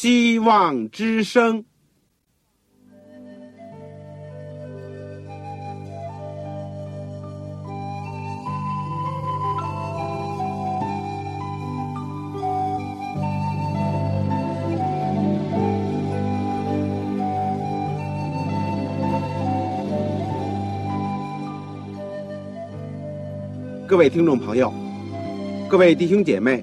希望之声。各位听众朋友，各位弟兄姐妹，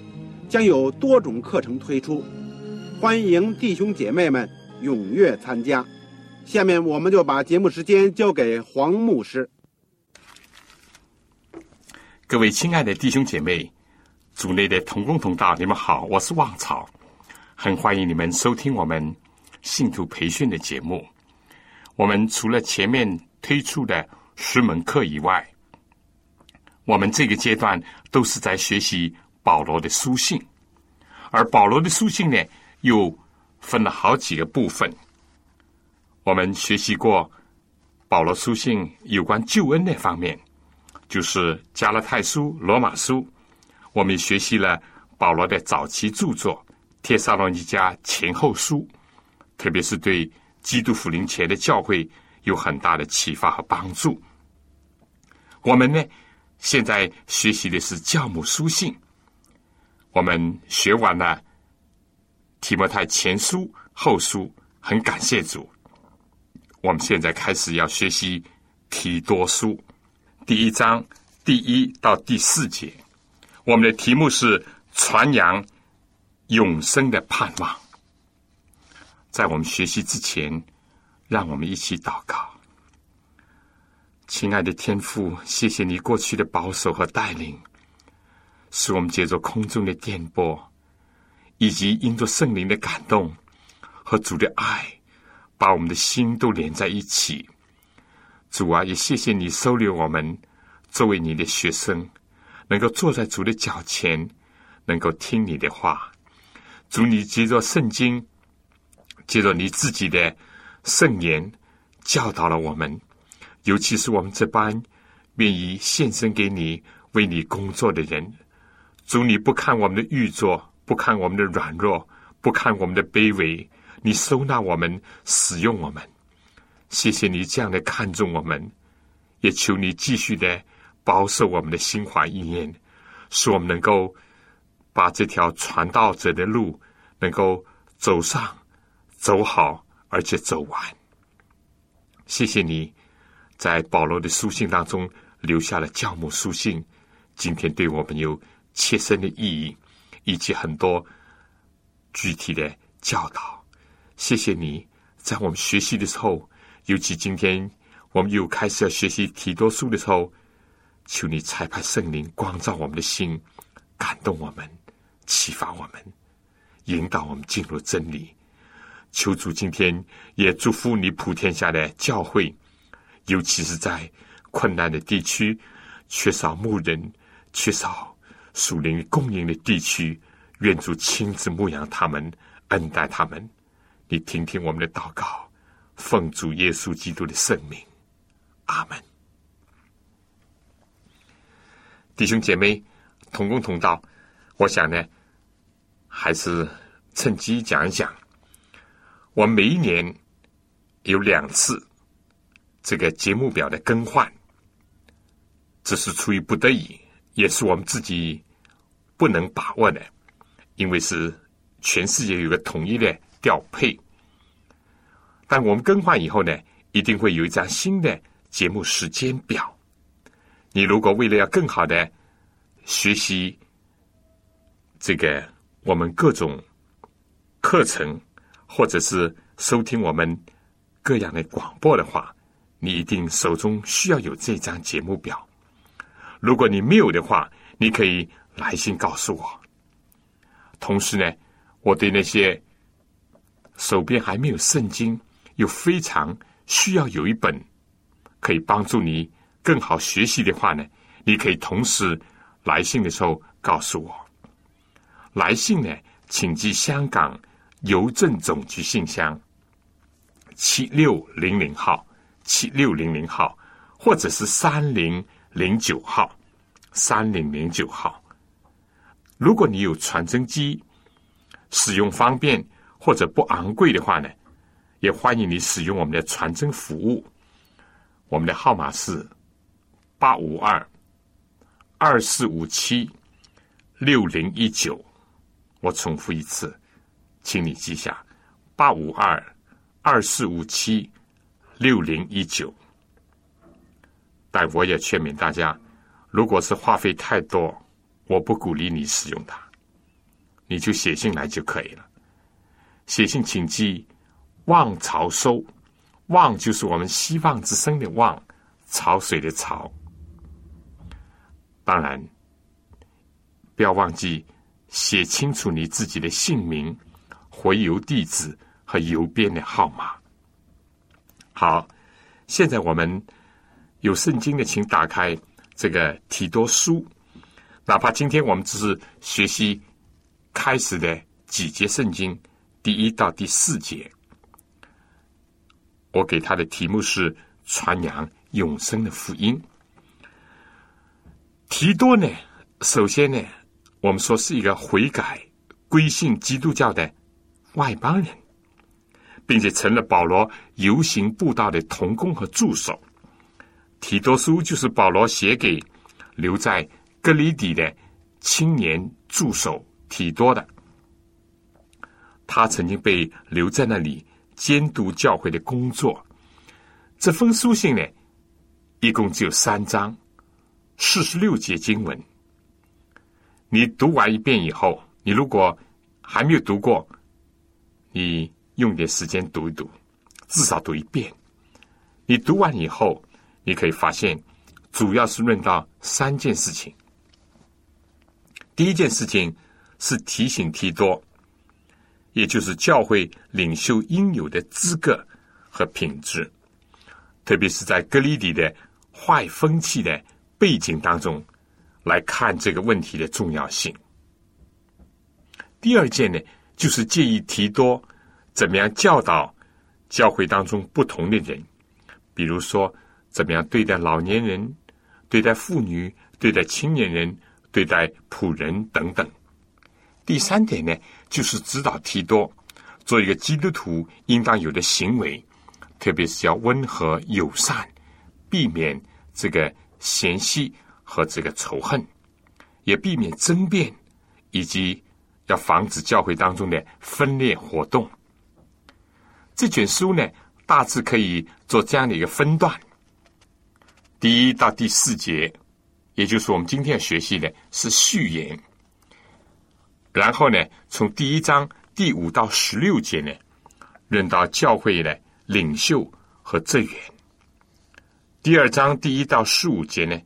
将有多种课程推出，欢迎弟兄姐妹们踊跃参加。下面我们就把节目时间交给黄牧师。各位亲爱的弟兄姐妹、组内的同工同道，你们好，我是旺草，很欢迎你们收听我们信徒培训的节目。我们除了前面推出的十门课以外，我们这个阶段都是在学习保罗的书信，而保罗的书信呢，又分了好几个部分。我们学习过保罗书信有关救恩那方面，就是加拉太书、罗马书。我们学习了保罗的早期著作《帖撒罗尼迦前后书》，特别是对基督福临前的教会有很大的启发和帮助。我们呢？现在学习的是教母书信，我们学完了提摩太前书、后书，很感谢主。我们现在开始要学习提多书第一章第一到第四节，我们的题目是传扬永生的盼望。在我们学习之前，让我们一起祷告。亲爱的天父，谢谢你过去的保守和带领，使我们借着空中的电波，以及因着圣灵的感动和主的爱，把我们的心都连在一起。主啊，也谢谢你收留我们作为你的学生，能够坐在主的脚前，能够听你的话。主，你借着圣经，借着你自己的圣言，教导了我们。尤其是我们这般愿意献身给你、为你工作的人，主你不看我们的玉作，不看我们的软弱，不看我们的卑微，你收纳我们，使用我们。谢谢你这样的看重我们，也求你继续的保守我们的心怀意念，使我们能够把这条传道者的路能够走上、走好，而且走完。谢谢你。在保罗的书信当中留下了教母书信，今天对我们有切身的意义，以及很多具体的教导。谢谢你在我们学习的时候，尤其今天我们又开始要学习提多书的时候，求你裁判圣灵光照我们的心，感动我们，启发我们，引导我们进入真理。求主今天也祝福你普天下的教会。尤其是在困难的地区、缺少牧人、缺少属灵供应的地区，愿主亲自牧养他们、恩待他们。你听听我们的祷告，奉主耶稣基督的圣名，阿门。弟兄姐妹，同工同道，我想呢，还是趁机讲一讲，我每一年有两次。这个节目表的更换，这是出于不得已，也是我们自己不能把握的，因为是全世界有个统一的调配。但我们更换以后呢，一定会有一张新的节目时间表。你如果为了要更好的学习这个我们各种课程，或者是收听我们各样的广播的话，你一定手中需要有这张节目表。如果你没有的话，你可以来信告诉我。同时呢，我对那些手边还没有圣经，又非常需要有一本可以帮助你更好学习的话呢，你可以同时来信的时候告诉我。来信呢，请寄香港邮政总局信箱七六零零号七六零零号，或者是三零零九号三零零九号。如果你有传真机，使用方便或者不昂贵的话呢，也欢迎你使用我们的传真服务。我们的号码是八五二二四五七六零一九。我重复一次，请你记下：八五二二四五七六零一九。但我也劝勉大家，如果是话费太多，我不鼓励你使用它，你就写信来就可以了。写信请寄望潮收，望就是我们希望之声的望，潮水的潮。当然，不要忘记。写清楚你自己的姓名、回邮地址和邮编的号码。好，现在我们有圣经的，请打开这个提多书。哪怕今天我们只是学习开始的几节圣经，第一到第四节，我给他的题目是传扬永生的福音。提多呢，首先呢。我们说是一个悔改归信基督教的外邦人，并且成了保罗游行布道的同工和助手。提多书就是保罗写给留在格里底的青年助手提多的。他曾经被留在那里监督教会的工作。这封书信呢，一共只有三章，四十六节经文。你读完一遍以后，你如果还没有读过，你用点时间读一读，至少读一遍。你读完以后，你可以发现，主要是论到三件事情。第一件事情是提醒提多，也就是教会领袖应有的资格和品质，特别是在格里底的坏风气的背景当中。来看这个问题的重要性。第二件呢，就是建议提多怎么样教导教会当中不同的人，比如说怎么样对待老年人、对待妇女、对待青年人、对待仆人等等。第三点呢，就是指导提多做一个基督徒应当有的行为，特别是要温和友善，避免这个嫌隙。和这个仇恨，也避免争辩，以及要防止教会当中的分裂活动。这卷书呢，大致可以做这样的一个分段：第一到第四节，也就是我们今天要学习的是序言；然后呢，从第一章第五到十六节呢，论到教会的领袖和职员；第二章第一到十五节呢。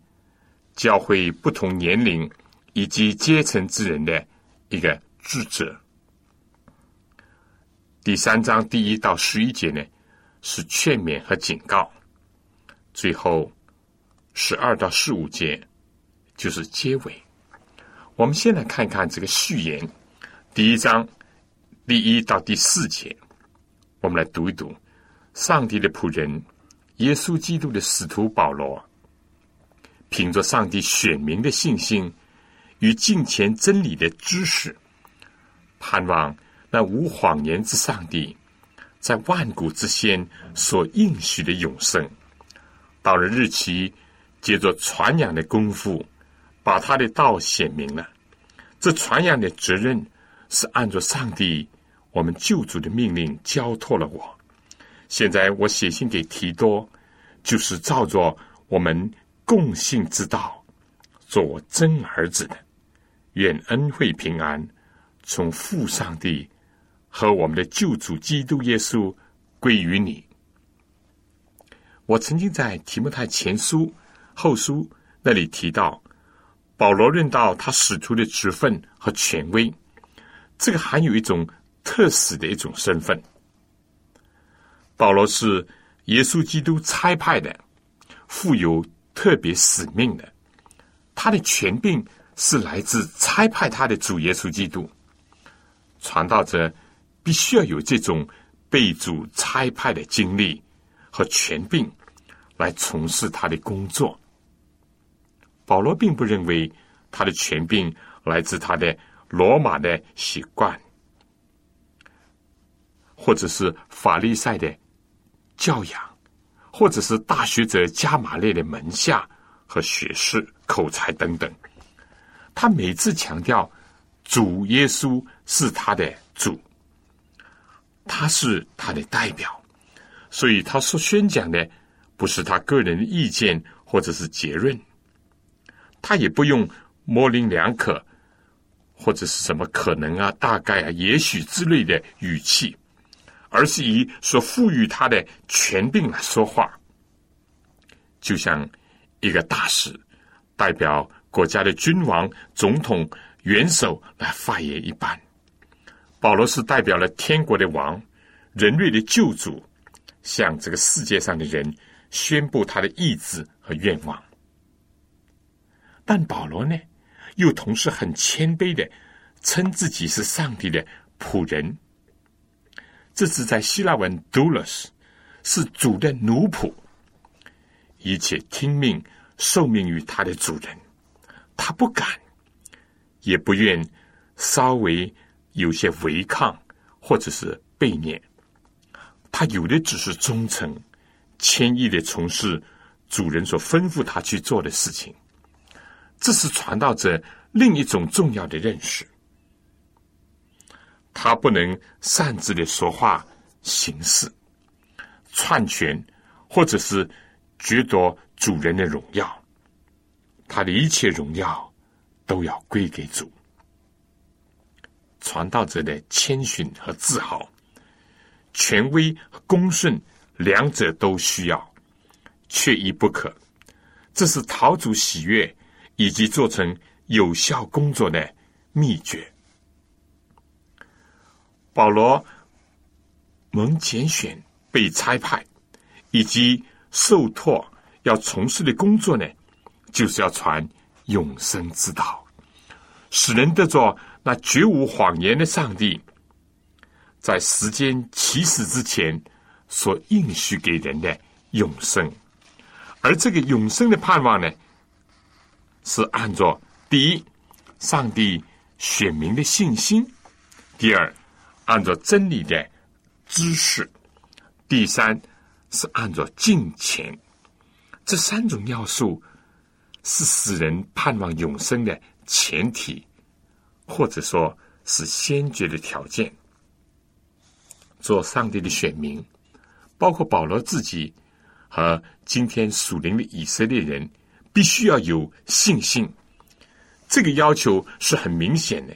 教会不同年龄以及阶层之人的一个智者。第三章第一到十一节呢，是劝勉和警告；最后十二到十五节就是结尾。我们先来看看这个序言，第一章第一到第四节，我们来读一读：上帝的仆人，耶稣基督的使徒保罗。凭着上帝选民的信心与近前真理的知识，盼望那无谎言之上帝在万古之先所应许的永生，到了日期，借着传扬的功夫，把他的道显明了。这传扬的责任是按照上帝我们救主的命令交托了我。现在我写信给提多，就是照着我们。共性之道，做我真儿子的，愿恩惠平安从父上帝和我们的救主基督耶稣归于你。我曾经在提摩太前书后书那里提到，保罗论到他使徒的职分和权威，这个含有一种特使的一种身份，保罗是耶稣基督差派的，负有特别使命的，他的权柄是来自差派他的主耶稣基督。传道者必须要有这种被主差派的经历和权柄，来从事他的工作。保罗并不认为他的权柄来自他的罗马的习惯，或者是法利赛的教养，或者是大学者加马列的门下和学识、口才等等。他每次强调主耶稣是他的主，他是他的代表，所以他所宣讲的不是他个人的意见或者是结论。他也不用模棱两可，或者是什么可能啊、大概啊、也许之类的语气，而是以所赋予他的权柄来说话，就像一个大使代表国家的君王、总统、元首来发言一般。保罗是代表了天国的王、人类的救主，向这个世界上的人宣布他的意志和愿望。但保罗呢，又同时很谦卑的称自己是上帝的仆人。这是在希腊文 “doulos”，是主的奴仆，一切听命受命于他的主人。他不敢，也不愿稍微有些违抗或者是背念。他有的只是忠诚、谦意的从事主人所吩咐他去做的事情。这是传道者另一种重要的认识。他不能擅自的说话、行事、篡权，或者是掠夺主人的荣耀。他的一切荣耀都要归给主。传道者的谦逊和自豪、权威和恭顺，两者都需要，缺一不可。这是讨主喜悦。以及做成有效工作的秘诀。保罗蒙拣选、被差派，以及受托要从事的工作呢，就是要传永生之道，使人得着那绝无谎言的上帝，在时间起始之前所应许给人的永生。而这个永生的盼望呢？是按照第一，上帝选民的信心；第二，按照真理的知识；第三，是按照敬虔。这三种要素是使人盼望永生的前提，或者说是先决的条件。做上帝的选民，包括保罗自己和今天属灵的以色列人。必须要有信心，这个要求是很明显的，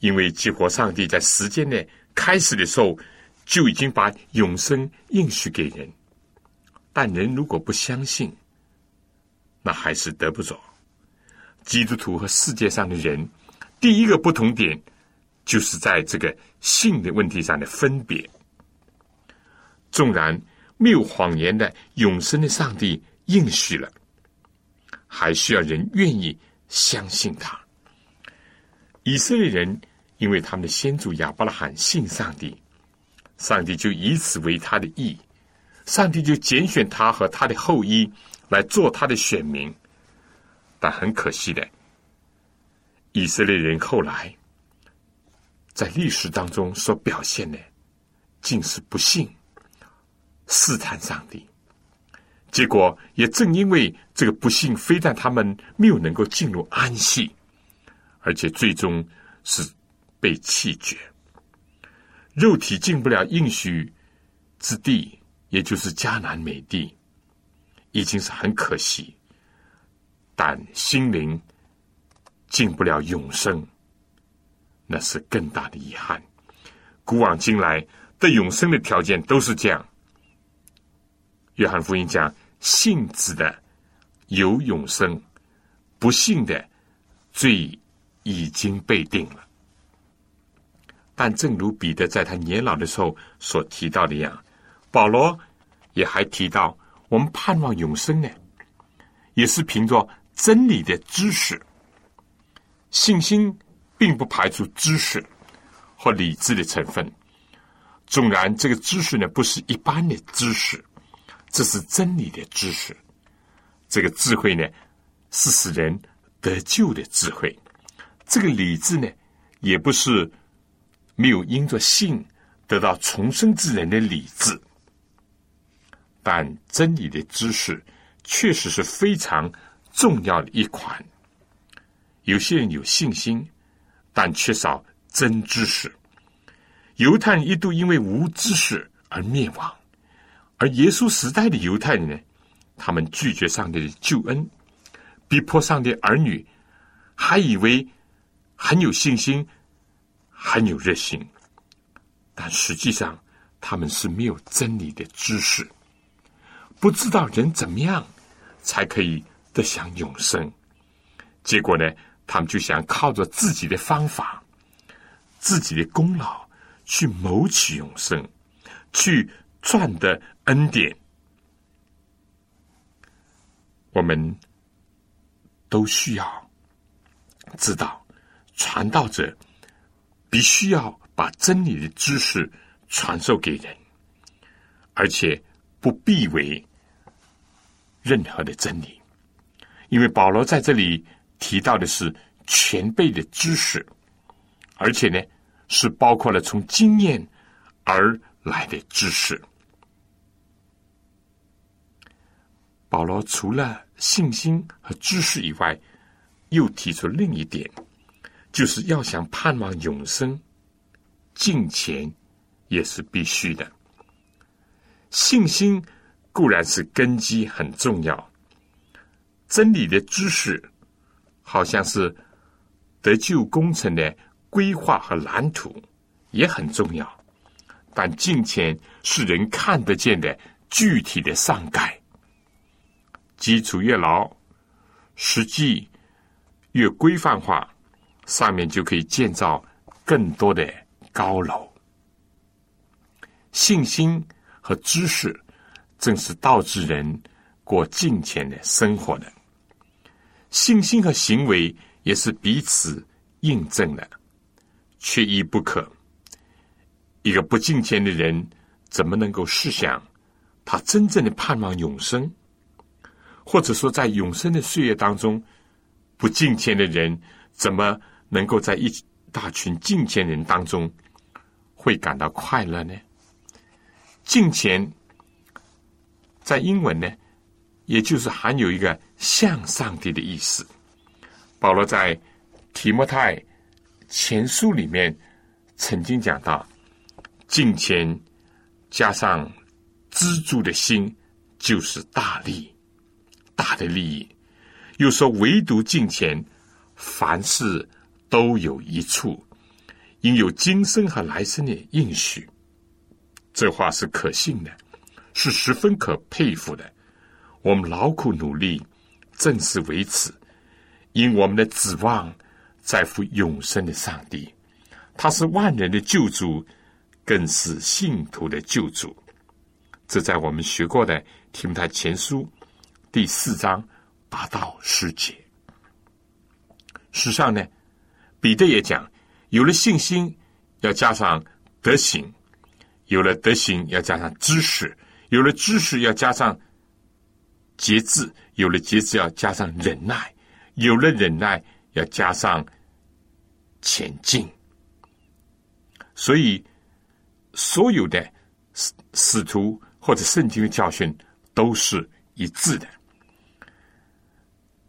因为激活上帝在时间内开始的时候就已经把永生应许给人，但人如果不相信，那还是得不着。基督徒和世界上的人，第一个不同点就是在这个信的问题上的分别。纵然没有谎言的永生的上帝应许了。还需要人愿意相信他。以色列人因为他们的先祖亚伯拉罕信上帝，上帝就以此为他的义，上帝就拣选他和他的后裔来做他的选民。但很可惜的，以色列人后来在历史当中所表现的，竟是不信、试探上帝。结果也正因为这个不幸，非但他们没有能够进入安息，而且最终是被弃绝，肉体进不了应许之地，也就是迦南美地，已经是很可惜。但心灵进不了永生，那是更大的遗憾。古往今来得永生的条件都是这样。约翰福音讲。信子的有永生，不信的罪已经被定了。但正如彼得在他年老的时候所提到的样，保罗也还提到，我们盼望永生呢，也是凭着真理的知识。信心并不排除知识和理智的成分，纵然这个知识呢不是一般的知识，这是真理的知识。这个智慧呢是使人得救的智慧，这个理智呢也不是没有因着信得到重生之人的理智。但真理的知识确实是非常重要的一款。有些人有信心，但缺少真知识。犹太人一度因为无知识而灭亡，而耶稣时代的犹太人呢，他们拒绝上帝的救恩，逼迫上帝儿女，还以为很有信心，很有热心，但实际上他们是没有真理的知识。不知道人怎么样才可以得享永生，结果呢，他们就想靠着自己的方法、自己的功劳去谋取永生，去赚得恩典。我们都需要知道，传道者必须要把真理的知识传授给人，而且不必为。任何的真理，因为保罗在这里提到的是全备的知识，而且呢是包括了从经验而来的知识。保罗除了信心和知识以外，又提出另一点，就是要想盼望永生，敬虔也是必须的。信心。固然是根基很重要，真理的知识好像是得救工程的规划和蓝图也很重要，但金钱是人看得见的具体的上盖，基础越牢，实际越规范化，上面就可以建造更多的高楼。信心和知识。正是导致人过金钱的生活的，信心和行为也是彼此印证的，缺一不可。一个不敬钱的人，怎么能够试想他真正的盼望永生？或者说，在永生的岁月当中，不敬钱的人，怎么能够在一大群敬钱人当中会感到快乐呢？敬钱。在英文呢，也就是含有一个向上帝的意思。保罗在提摩太前书里面曾经讲到，敬虔加上知足的心，就是大利，大的利益。又说唯独敬虔，凡事都有一处，应有今生和来生的应许。这话是可信的。是十分可佩服的。我们劳苦努力，正是为此。因我们的指望在乎永生的上帝，他是万人的救主，更是信徒的救主。这在我们学过的《提摩太前书》第四章八到十节。实际上呢，彼得也讲，有了信心，要加上德行；有了德行，要加上知识。有了知识，要加上节制；有了节制，要加上忍耐；有了忍耐，要加上前进。所以，所有的使使徒或者圣经的教训都是一致的。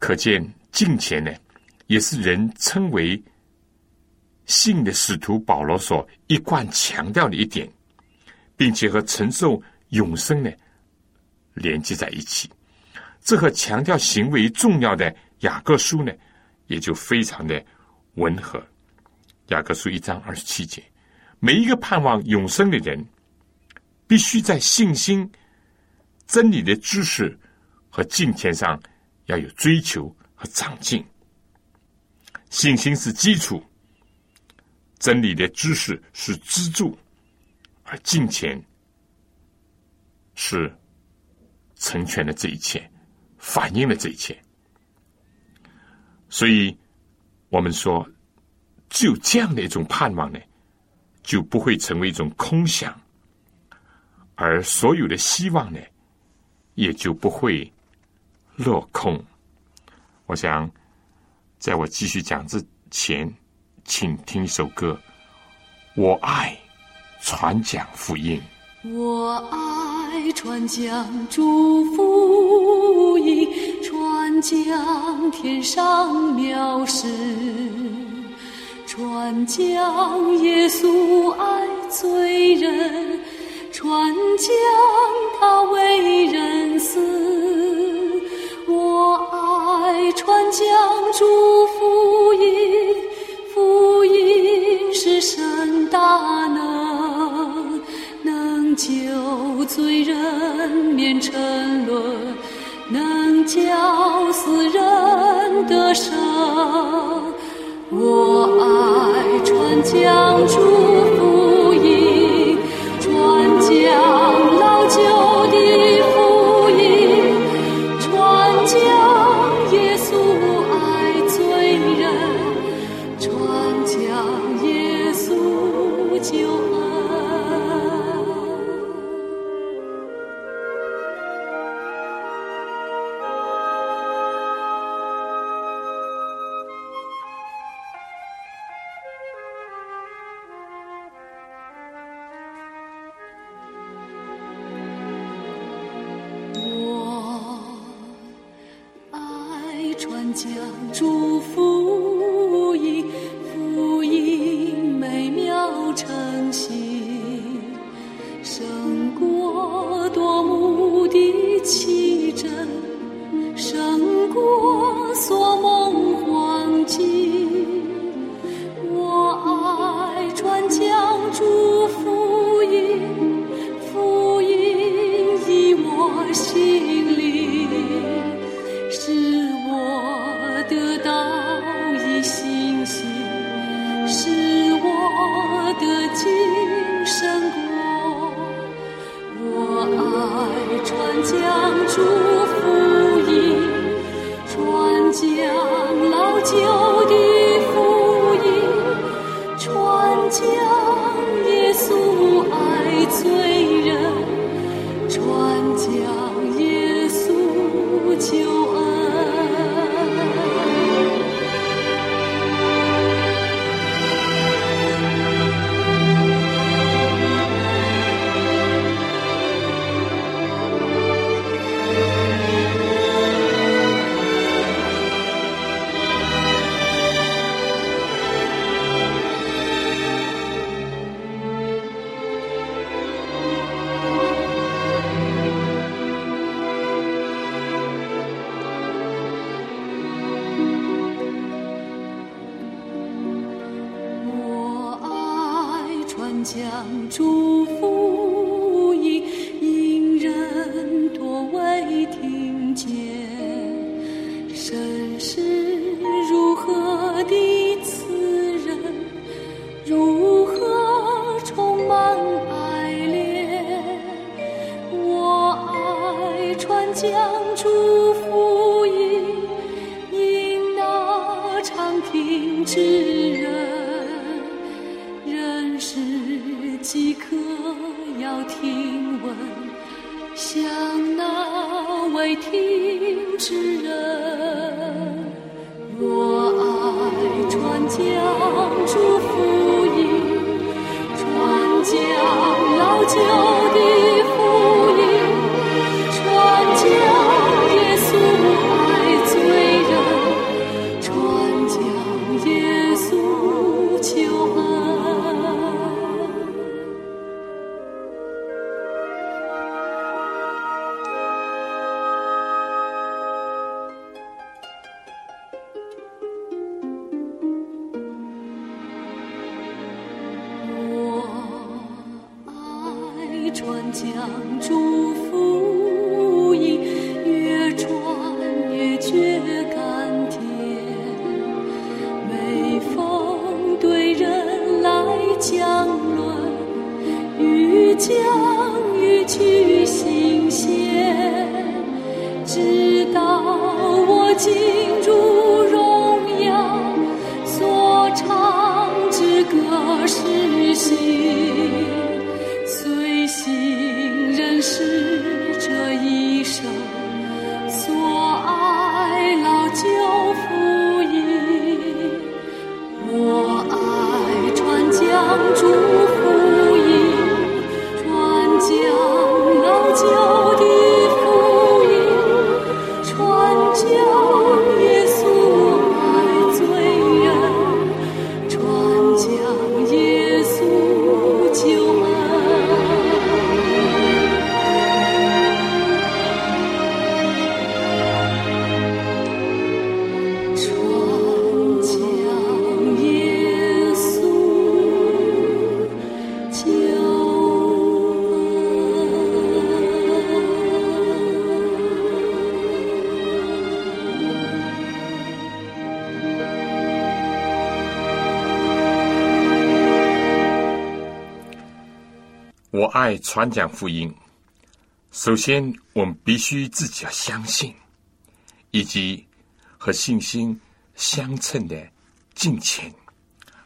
可见，敬虔呢，也是人称为信的使徒保罗所一贯强调的一点，并且和承受。永生呢，连接在一起，这和强调行为重要的雅各书呢，也就非常的吻合。雅各书一章二十七节，每一个盼望永生的人，必须在信心、真理的知识和金钱上要有追求和长进。信心是基础，真理的知识是支柱，而金钱。是成全了这一切，反映了这一切。所以，我们说，只有这样的一种盼望呢，就不会成为一种空想，而所有的希望呢，也就不会落空。我想，在我继续讲之前，请听一首歌，《我爱传讲福音》。我爱传讲祝福音，传讲天上妙事，传讲耶稣爱罪人，传讲他为人死。传讲祝福音，福音是神大能。能救罪人免沉沦，能叫死人得生。我爱传讲祝知己可要听闻，像那未听之人。若爱传将祝福音，传将老旧的爱传讲福音。首先，我们必须自己要相信，以及和信心相称的敬虔。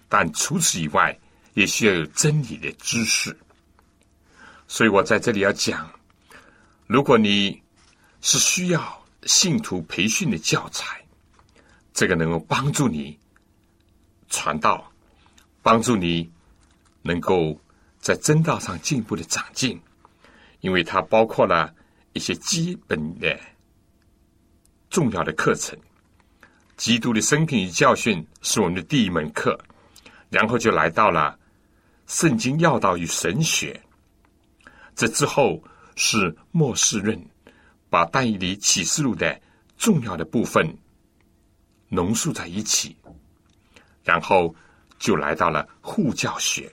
但除此以外，也需要有真理的知识。所以我在这里要讲，如果你是需要信徒培训的教材，这个能够帮助你传道，帮助你能够在真道上进一步的长进，因为它包括了一些基本的重要的课程。基督的生平与教训是我们的第一门课，然后就来到了圣经要道与神学。这之后是末世论，把但以理启示录的重要的部分浓缩在一起，然后就来到了护教学，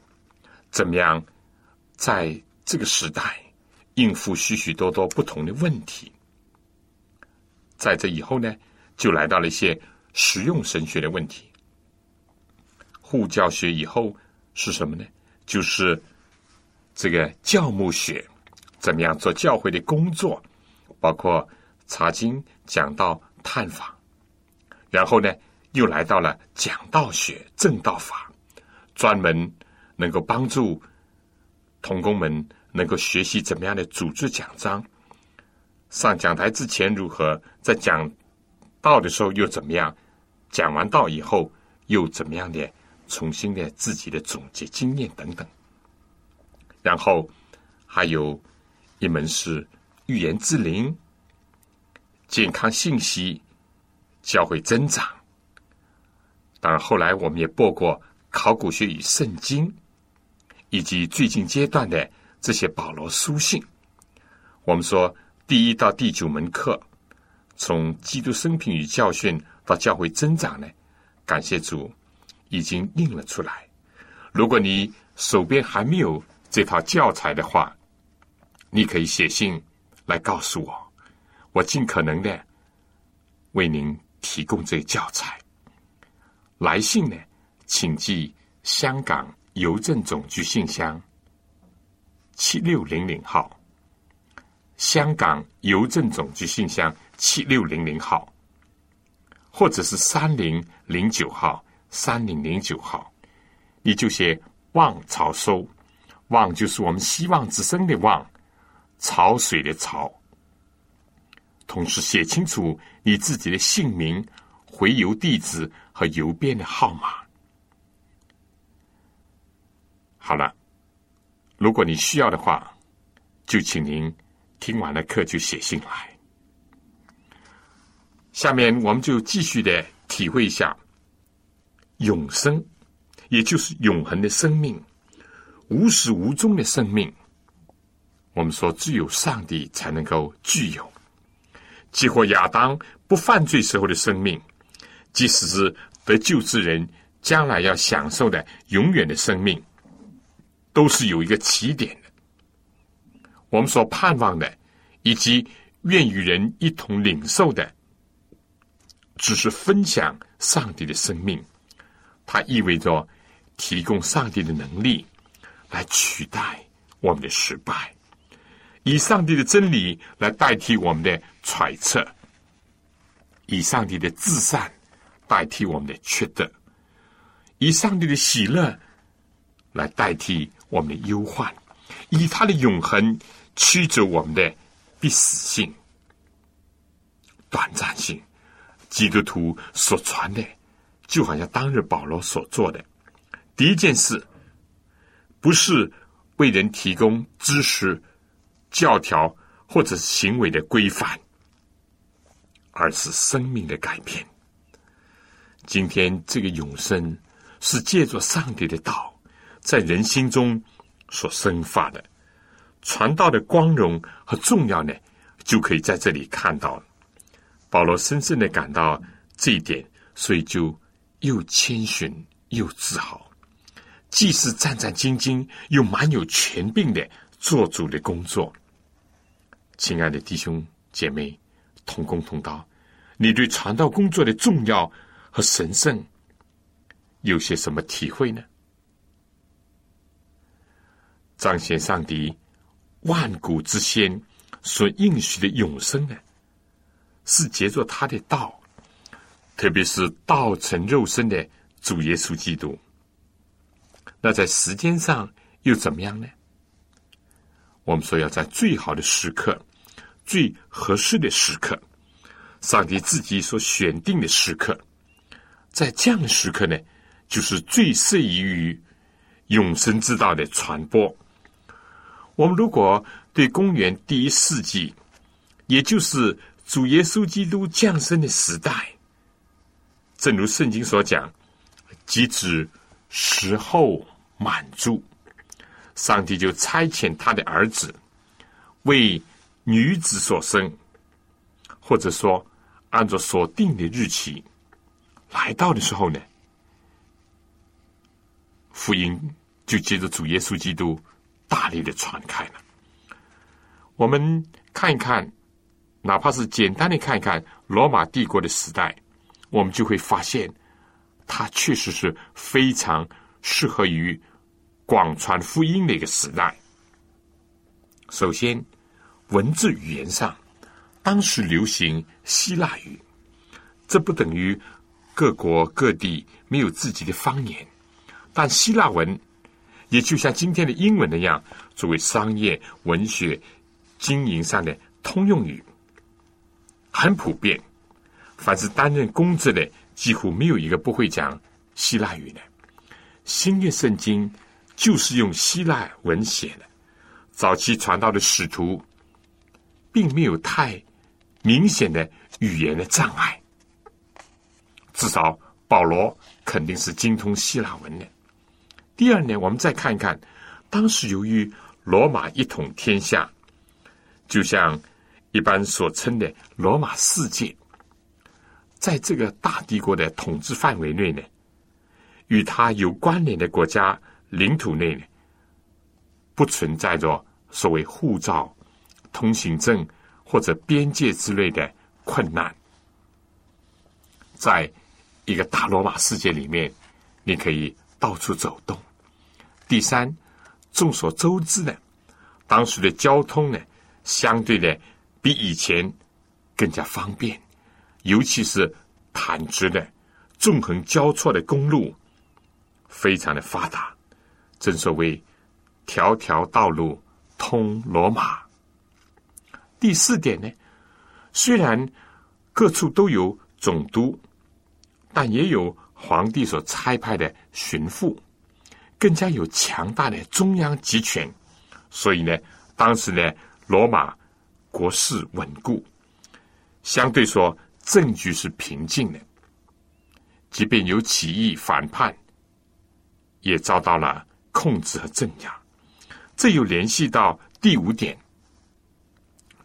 怎么样在这个时代应付许许多多不同的问题。在这以后呢，就来到了一些实用神学的问题。护教学以后是什么呢？就是这个教牧学，怎么样做教会的工作，包括查经、讲道、探访。然后呢，又来到了讲道学、正道法，专门能够帮助童工们能够学习怎么样的组织讲章。上讲台之前如何，在讲道的时候又怎么样，讲完道以后又怎么样的重新的自己的总结经验等等。然后还有一门是预言之灵、健康信息、教会增长。当然，后来我们也播过考古学与圣经，以及最近阶段的这些保罗书信。我们说第一到第九门课，从基督生平与教训到教会增长呢，感谢主已经印了出来。如果你手边还没有这套教材的话，你可以写信来告诉我，我尽可能的为您提供这教材。来信呢，请寄香港邮政总局信箱七六零零号，香港邮政总局信箱七六零零号，或者是三零零九号、三零零九号，你就写望潮收。望就是我们希望之声的望，潮水的潮。同时写清楚你自己的姓名、回邮地址和邮编的号码。好了，如果你需要的话，就请您听完了课就写信来。下面我们就继续的体会一下永生，也就是永恒的生命。无始无终的生命，我们说只有上帝才能够具有。结果亚当不犯罪时候的生命，即使是得救之人将来要享受的永远的生命，都是有一个起点的。我们所盼望的，以及愿与人一同领受的，只是分享上帝的生命。它意味着提供上帝的能力。来取代我们的失败，以上帝的真理来代替我们的揣测，以上帝的至善代替我们的缺德，以上帝的喜乐来代替我们的忧患，以他的永恒驱走我们的必死性、短暂性。基督徒所传的，就好像当日保罗所做的，第一件事，不是为人提供知识、教条或者行为的规范，而是生命的改变。今天这个永生是借着上帝的道，在人心中所生发的，传道的光荣和重要呢，就可以在这里看到了。保罗深深的感到这一点，所以就又谦逊又自豪，既是战战兢兢，又蛮有权柄的做主的工作。亲爱的弟兄姐妹，同工同道，你对传道工作的重要和神圣有些什么体会呢？彰显上帝万古之先所应许的永生呢？是结着他的道，特别是道成肉身的主耶稣基督。那在时间上又怎么样呢？我们说要在最好的时刻、最合适的时刻，上帝自己所选定的时刻，在这样的时刻呢，就是最适宜于永生之道的传播。我们如果对公元第一世纪，也就是主耶稣基督降生的时代，正如圣经所讲，即指时候满足，上帝就差遣他的儿子为女子所生，或者说按照所定的日期来到的时候呢，福音就接着主耶稣基督大力的传开了。我们看一看。哪怕是简单的看一看罗马帝国的时代，我们就会发现，它确实是非常适合于广传福音的一个时代。首先，文字语言上，当时流行希腊语，这不等于各国各地没有自己的方言，但希腊文也就像今天的英文那样，作为商业、文学、经营上的通用语。很普遍，凡是担任公职的，几乎没有一个不会讲希腊语的。新约圣经就是用希腊文写的。早期传道的使徒，并没有太明显的语言的障碍。至少保罗肯定是精通希腊文的。第二呢，我们再看一看，当时由于罗马一统天下，就像。一般所称的罗马世界，在这个大帝国的统治范围内呢，与它有关联的国家领土内呢，不存在着所谓护照、通行证或者边界之类的困难。在一个大罗马世界里面，你可以到处走动。第三，众所周知的，当时的交通呢，相对的。比以前更加方便，尤其是坦直的、纵横交错的公路，非常的发达。正所谓“条条道路通罗马”。第四点呢，虽然各处都有总督，但也有皇帝所差派的巡抚，更加有强大的中央集权。所以呢，当时呢，罗马。国势稳固，相对说政局是平静的。即便有起义反叛，也遭到了控制和镇压。这又联系到第五点：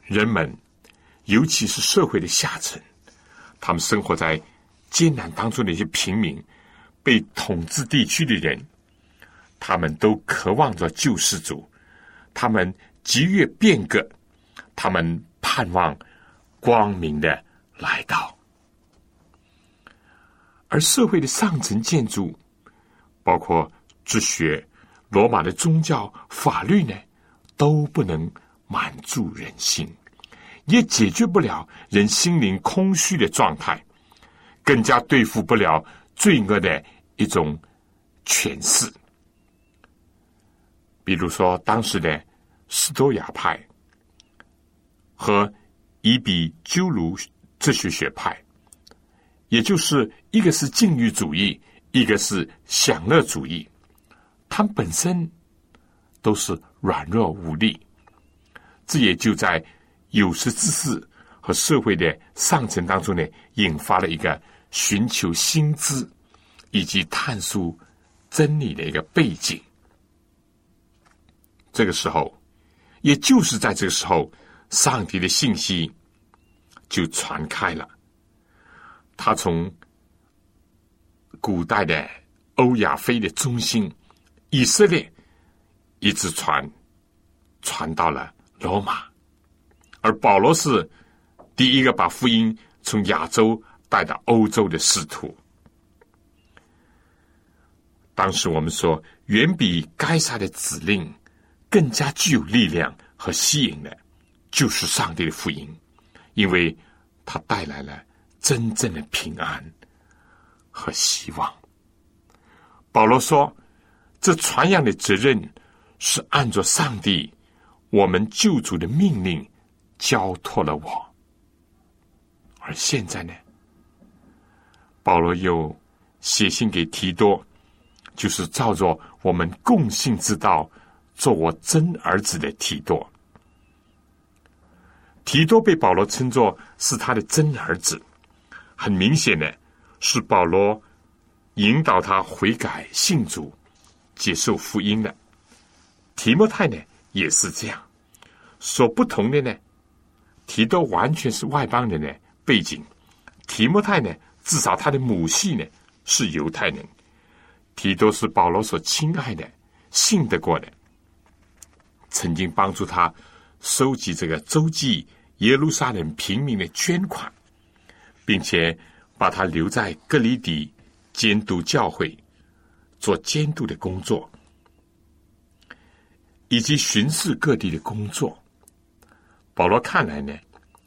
人们，尤其是社会的下层，他们生活在艰难当中的一些平民，被统治地区的人，他们都渴望着救世主，他们急越变革。他们盼望光明的来到，而社会的上层建筑，包括哲学、罗马的宗教、法律呢，都不能满足人心，也解决不了人心灵空虚的状态，更加对付不了罪恶的一种诠释。比如说，当时的斯多亚派和以比鸠鲁哲学学派，也就是一个是禁欲主义，一个是享乐主义，他们本身都是软弱无力。这也就在有识之士和社会的上层当中呢，引发了一个寻求新知以及探索真理的一个背景。这个时候，也就是在这个时候，上帝的信息就传开了。他从古代的欧亚非的中心以色列，一直传传到了罗马，而保罗是第一个把福音从亚洲带到欧洲的使徒。当时我们说，远比该撒的指令。更加具有力量和吸引的，就是上帝的福音，因为它带来了真正的平安和希望。保罗说：“这传扬的责任是按照上帝我们救主的命令交托了我。”而现在呢，保罗又写信给提多，就是照着我们共信之道。做我真儿子的提多，提多被保罗称作是他的真儿子，很明显的是保罗引导他悔改信主、接受福音的。提摩太呢也是这样，所不同的呢，提多完全是外邦人的背景，提摩太呢至少他的母系呢是犹太人，提多是保罗所亲爱的、信得过的。曾经帮助他收集这个周记耶路撒冷平民的捐款，并且把他留在格里底监督教会，做监督的工作，以及巡视各地的工作。保罗看来呢，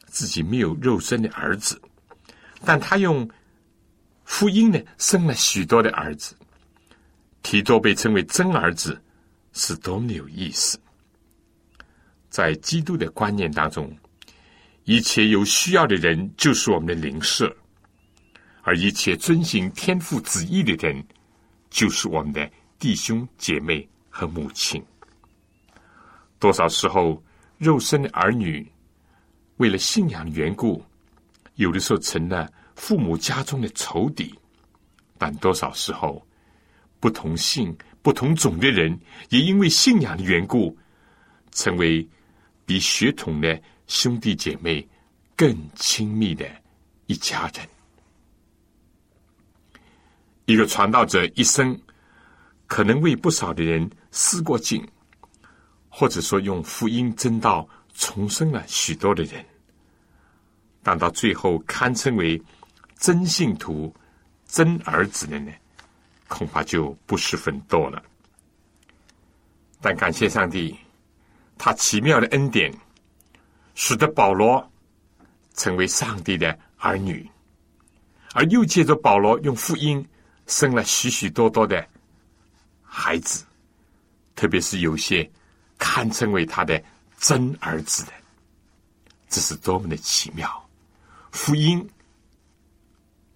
自己没有肉身的儿子，但他用福音呢生了许多的儿子。提多被称为真儿子，是多么有意思！在基督的观念当中，一切有需要的人就是我们的邻舍，而一切遵行天父旨意的人，就是我们的弟兄姐妹和母亲。多少时候，肉身的儿女为了信仰的缘故，有的时候成了父母家中的仇敌；但多少时候，不同姓、不同种的人，也因为信仰的缘故，成为。比血统的兄弟姐妹更亲密的一家人。一个传道者一生可能为不少的人施过境，或者说用福音真道重生了许多的人，但到最后堪称为真信徒、真儿子的呢，恐怕就不十分多了。但感谢上帝。他奇妙的恩典，使得保罗成为上帝的儿女，而又借着保罗用福音生了许许多多的孩子，特别是有些堪称为他的真儿子的，这是多么的奇妙！福音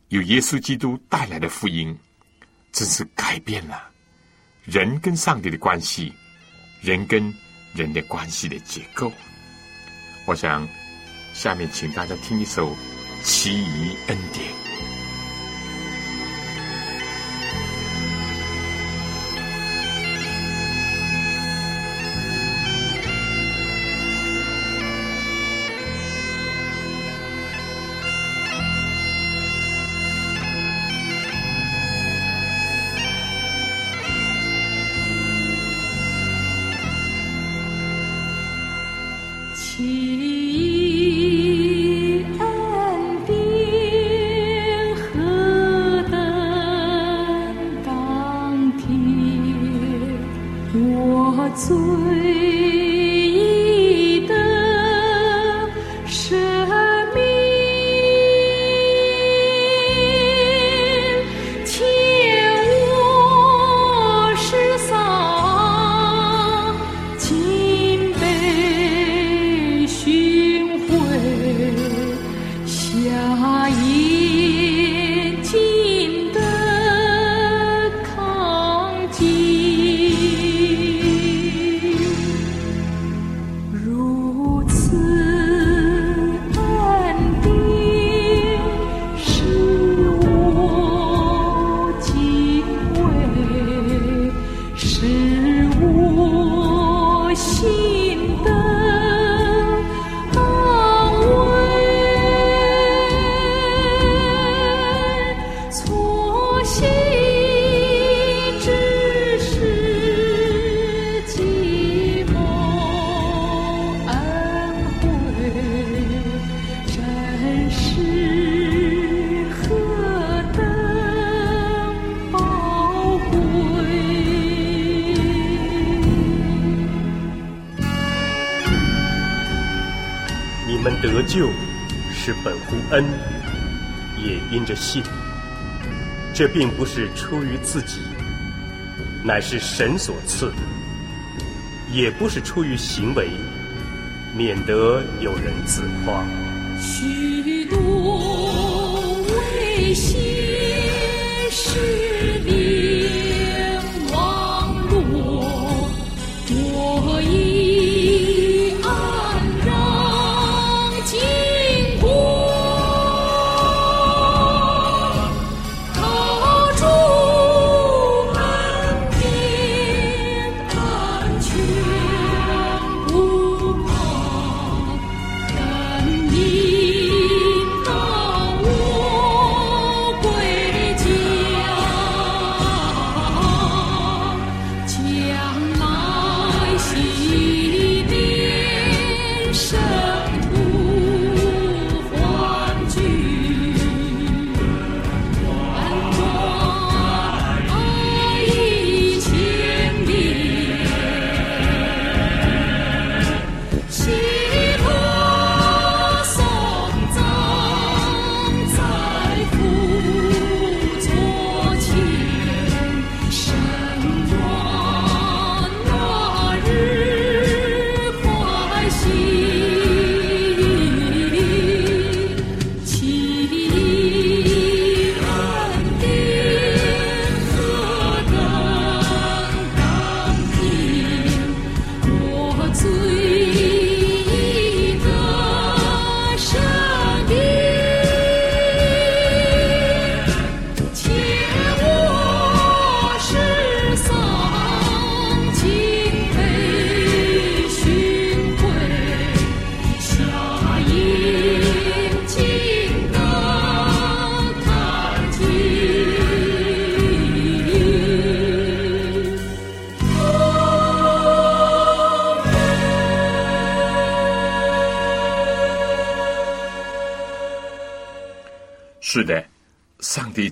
有耶稣基督带来的福音，真是改变了人跟上帝的关系，人跟。人的关系的结构，我想下面请大家听一首《奇异恩典》。信。这并不是出于自己，乃是神所赐的；也不是出于行为，免得有人自夸。许多未现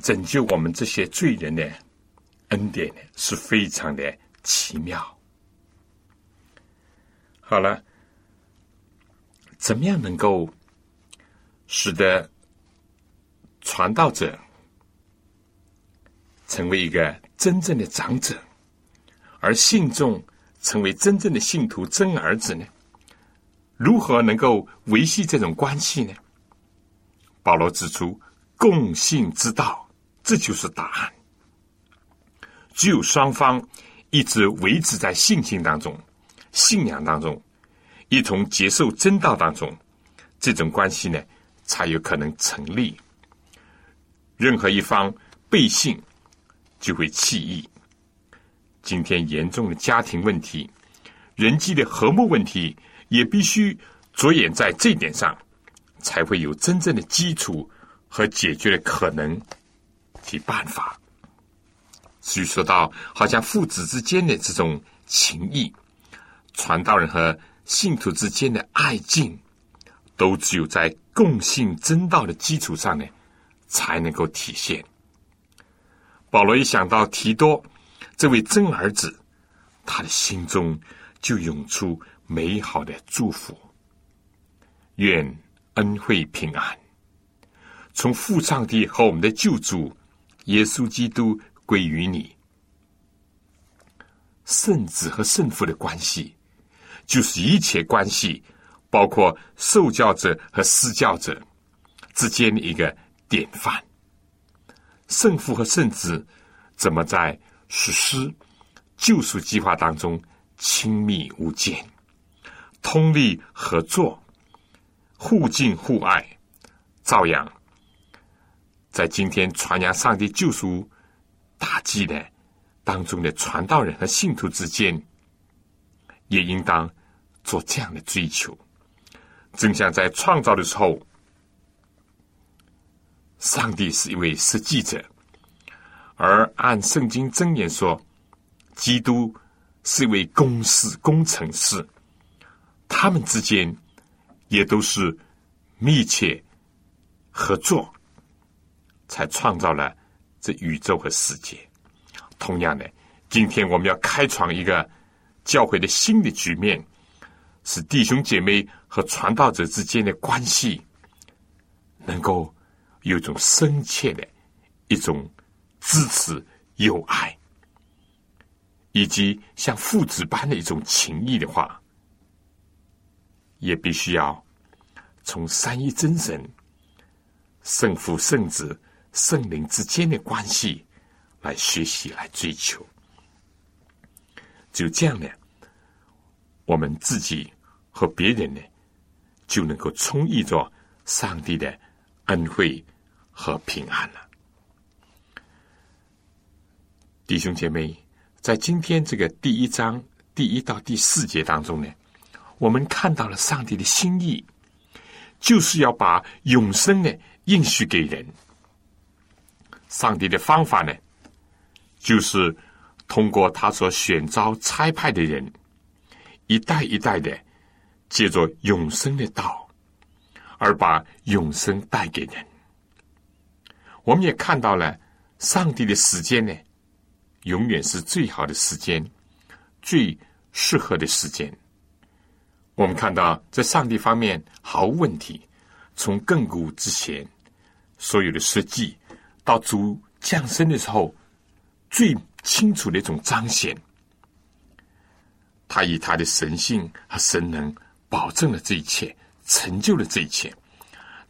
拯救我们这些罪人的恩典呢，是非常的奇妙。好了，怎么样能够使得传道者成为一个真正的长者，而信众成为真正的信徒、真儿子呢？如何能够维系这种关系呢？保罗指出，共信之道，这就是答案。只有双方一直维持在信心当中、信仰当中，一同接受真道当中，这种关系呢，才有可能成立。任何一方背信，就会弃义。今天严重的家庭问题、人际的和睦问题，也必须着眼在这点上。才会有真正的基础和解决的可能及办法。至于说到好像父子之间的这种情谊，传道人和信徒之间的爱敬，都只有在共信真道的基础上呢，才能够体现。保罗一想到提多这位真儿子，他的心中就涌出美好的祝福。愿。恩惠平安，从父上帝和我们的救主耶稣基督归于你。圣子和圣父的关系，就是一切关系，包括受教者和施教者之间的一个典范。圣父和圣子怎么在实施救赎计划当中亲密无间、通力合作？互敬互爱，照样在今天传扬上帝救赎大计的当中的传道人和信徒之间，也应当做这样的追求。正像在创造的时候，上帝是一位实际者，而按圣经箴言说，基督是一位公事工程师，他们之间。也都是密切合作，才创造了这宇宙和世界。同样的，今天我们要开创一个教会的新的局面，使弟兄姐妹和传道者之间的关系能够有一种深切的一种支持、友爱，以及像父子般的一种情谊的话，也必须要从三一真神、圣父、圣子、圣灵之间的关系来学习、来追求。就这样呢，我们自己和别人呢，就能够充溢着上帝的恩惠和平安了。弟兄姐妹，在今天这个第一章第一到第四节当中呢，我们看到了上帝的心意，就是要把永生呢应许给人。上帝的方法呢，就是。通过他所选召差派的人，一代一代的借着永生的道，而把永生带给人。我们也看到了上帝的时间呢，永远是最好的时间，最适合的时间。我们看到在上帝方面毫无问题，从亘古之前所有的实际，到主降生的时候最。清楚的一种彰显，他以他的神性和神能保证了这一切，成就了这一切。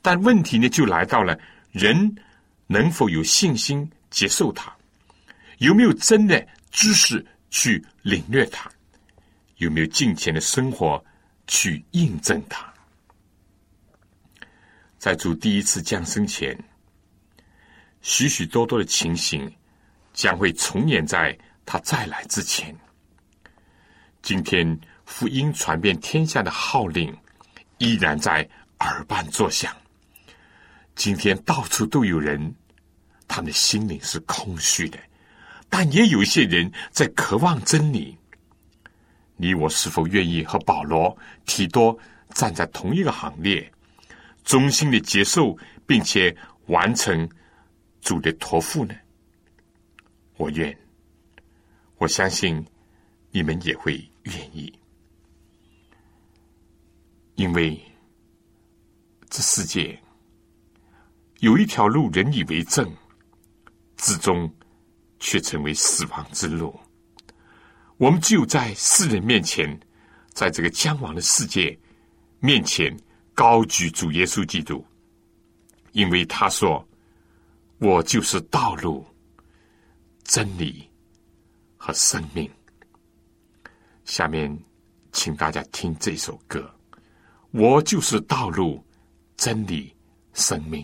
但问题呢，就来到了人能否有信心接受他，有没有真的知识去领略他，有没有金钱的生活去印证他。在主第一次降生前，许许多多的情形。将会重演在他再来之前。今天福音传遍天下的号令依然在耳畔作响。今天到处都有人，他们的心灵是空虚的，但也有一些人在渴望真理。你我是否愿意和保罗、提多站在同一个行列，衷心的接受并且完成主的托付呢？我愿，我相信你们也会愿意，因为这世界有一条路，人以为正，至终却成为死亡之路。我们只有在世人面前，在这个将亡的世界面前，高举主耶稣基督，因为他说：“我就是道路。”真理和生命。下面，请大家听这首歌。我就是道路、真理、生命。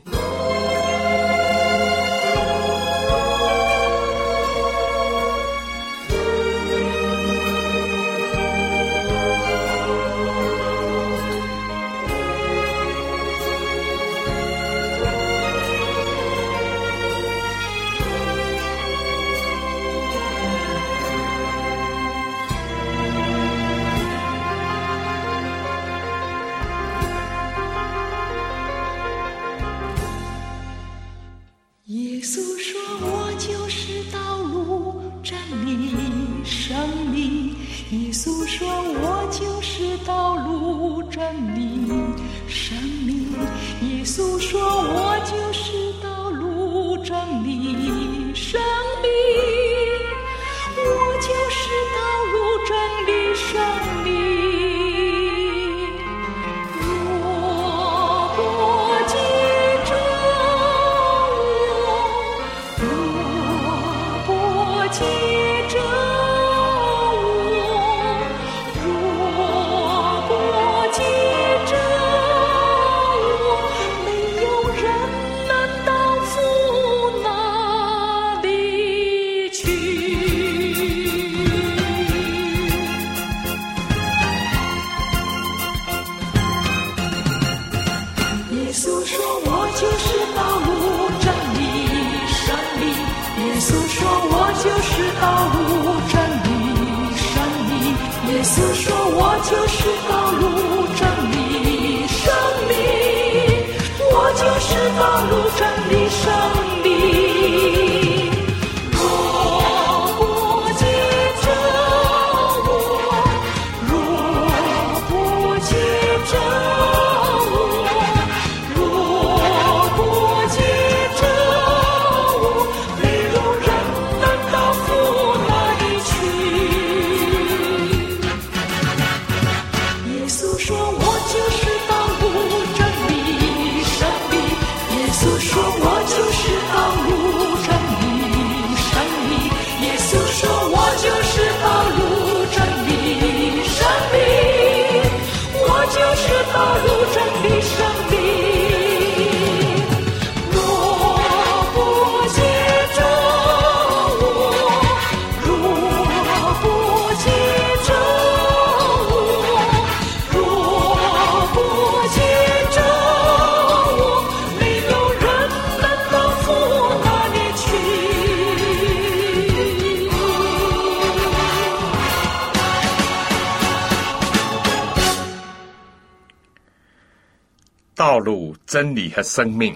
真理和生命，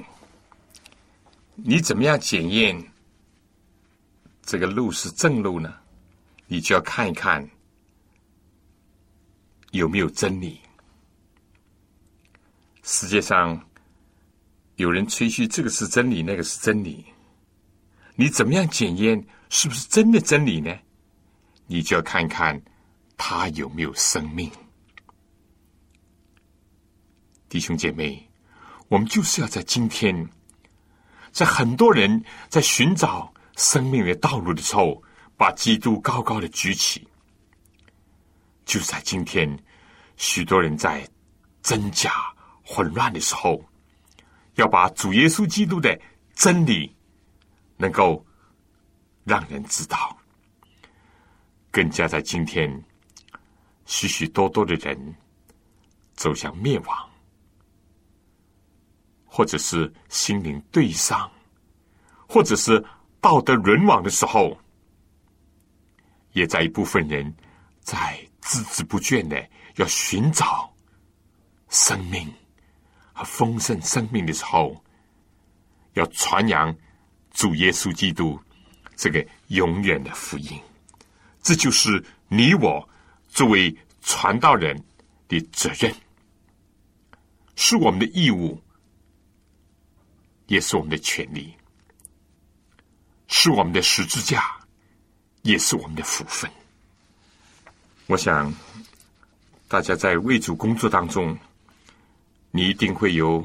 你怎么样检验这个路是正路呢？你就要看一看有没有真理。世界上有人吹嘘这个是真理，那个是真理，你怎么样检验是不是真的真理呢？你就要看看他有没有生命。弟兄姐妹，我们就是要在今天，在很多人在寻找生命的道路的时候，把基督高高的举起。就在今天，许多人在真假混乱的时候，要把主耶稣基督的真理能够让人知道。更加在今天，许许多多的人走向灭亡。或者是心灵对上，或者是道德沦亡的时候，也在一部分人在孜孜不倦的要寻找生命和丰盛生命的时候，要传扬主耶稣基督这个永远的福音。这就是你我作为传道人的责任，是我们的义务。也是我们的权利，是我们的十字架，也是我们的福分。我想，大家在为主工作当中，你一定会有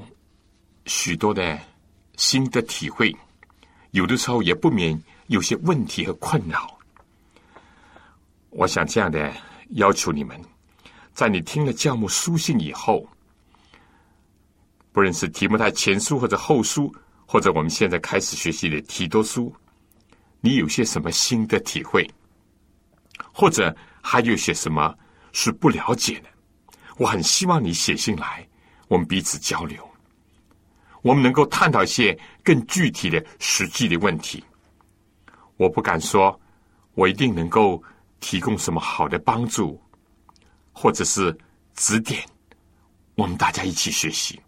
许多的新的体会，有的时候也不免有些问题和困扰。我想这样的要求你们，在你听了教牧书信以后。不论是提摩太前书或者后书，或者我们现在开始学习的提多书，你有些什么新的体会，或者还有些什么是不了解的？我很希望你写信来，我们彼此交流，我们能够探讨一些更具体的、实际的问题。我不敢说，我一定能够提供什么好的帮助，或者是指点，我们大家一起学习。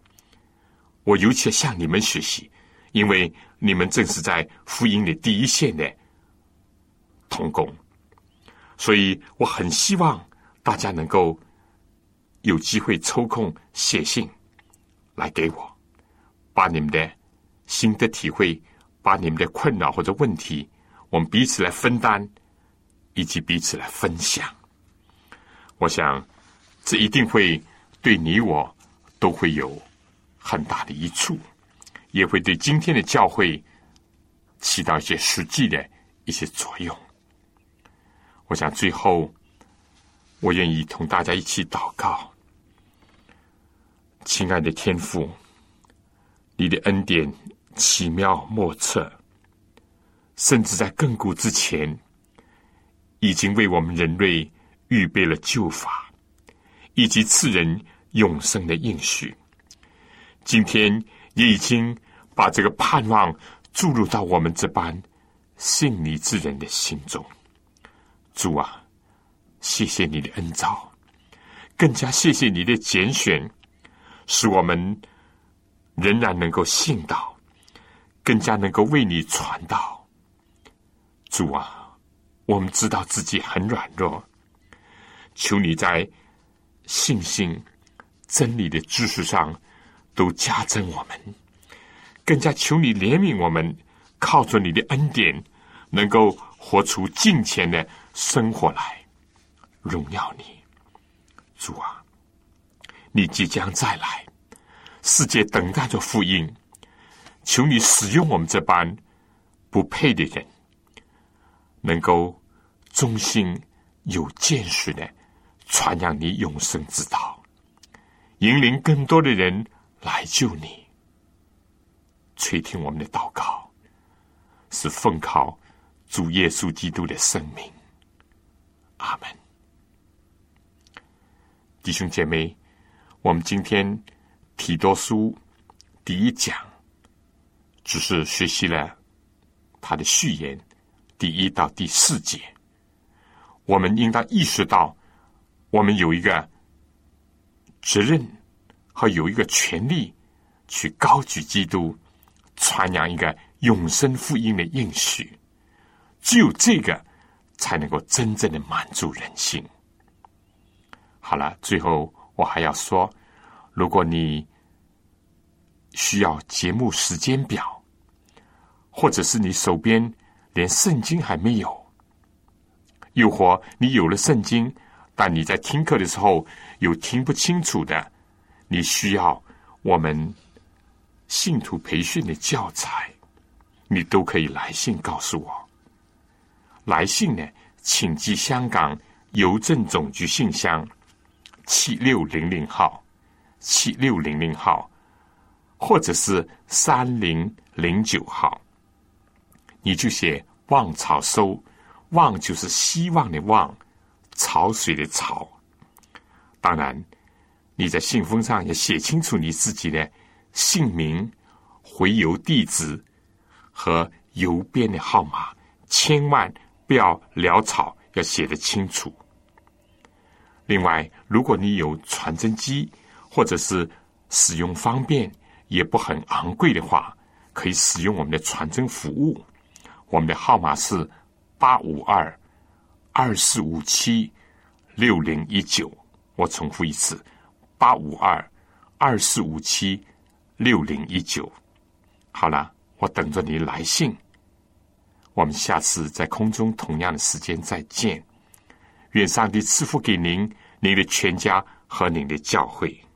我尤其向你们学习，因为你们正是在福音的第一线的同工，所以我很希望大家能够有机会抽空写信来给我，把你们的心得体会，把你们的困扰或者问题，我们彼此来分担，以及彼此来分享。我想，这一定会对你我都会有。很大的一处，也会对今天的教会起到一些实际的一些作用。我想最后，我愿意同大家一起祷告，亲爱的天父，你的恩典奇妙莫测，甚至在亘古之前，已经为我们人类预备了救法，以及赐人永生的应许。今天也已经把这个盼望注入到我们这般信你之人的心中。主啊，谢谢你的恩召，更加谢谢你的拣选，使我们仍然能够信道，更加能够为你传道。主啊，我们知道自己很软弱，求你在信心、真理的知识上。都加增我们，更加求你怜悯我们，靠着你的恩典，能够活出敬虔的生活来，荣耀你，主啊！你即将再来，世界等待着福音，求你使用我们这般不配的人，能够忠心有见识的传扬你永生之道，引领更多的人。来救你，垂听我们的祷告，是奉靠主耶稣基督的生命。阿门。弟兄姐妹，我们今天提多书第一讲，只是学习了他的序言，第一到第四节。我们应当意识到，我们有一个责任。和有一个权利去高举基督，传扬一个永生福音的应许。只有这个，才能够真正的满足人心。好了，最后我还要说，如果你需要节目时间表，或者是你手边连圣经还没有，又或你有了圣经，但你在听课的时候有听不清楚的，你需要我们信徒培训的教材，你都可以来信告诉我。来信呢，请寄香港邮政总局信箱七六零零号，七六零零号，或者是三零零九号。你就写“望草收”，“望”就是希望的“望”，潮水的“潮”。当然，你在信封上也写清楚你自己的姓名、回邮地址和邮编的号码，千万。不要潦草，要写得清楚。另外，如果你有传真机，或者是使用方便也不很昂贵的话，可以使用我们的传真服务。我们的号码是八五二二四五七六零一九。我重复一次：八五二二四五七六零一九。好了，我等着你来信。我们下次在空中同样的时间再见。愿上帝赐福给您、您的全家和您的教会。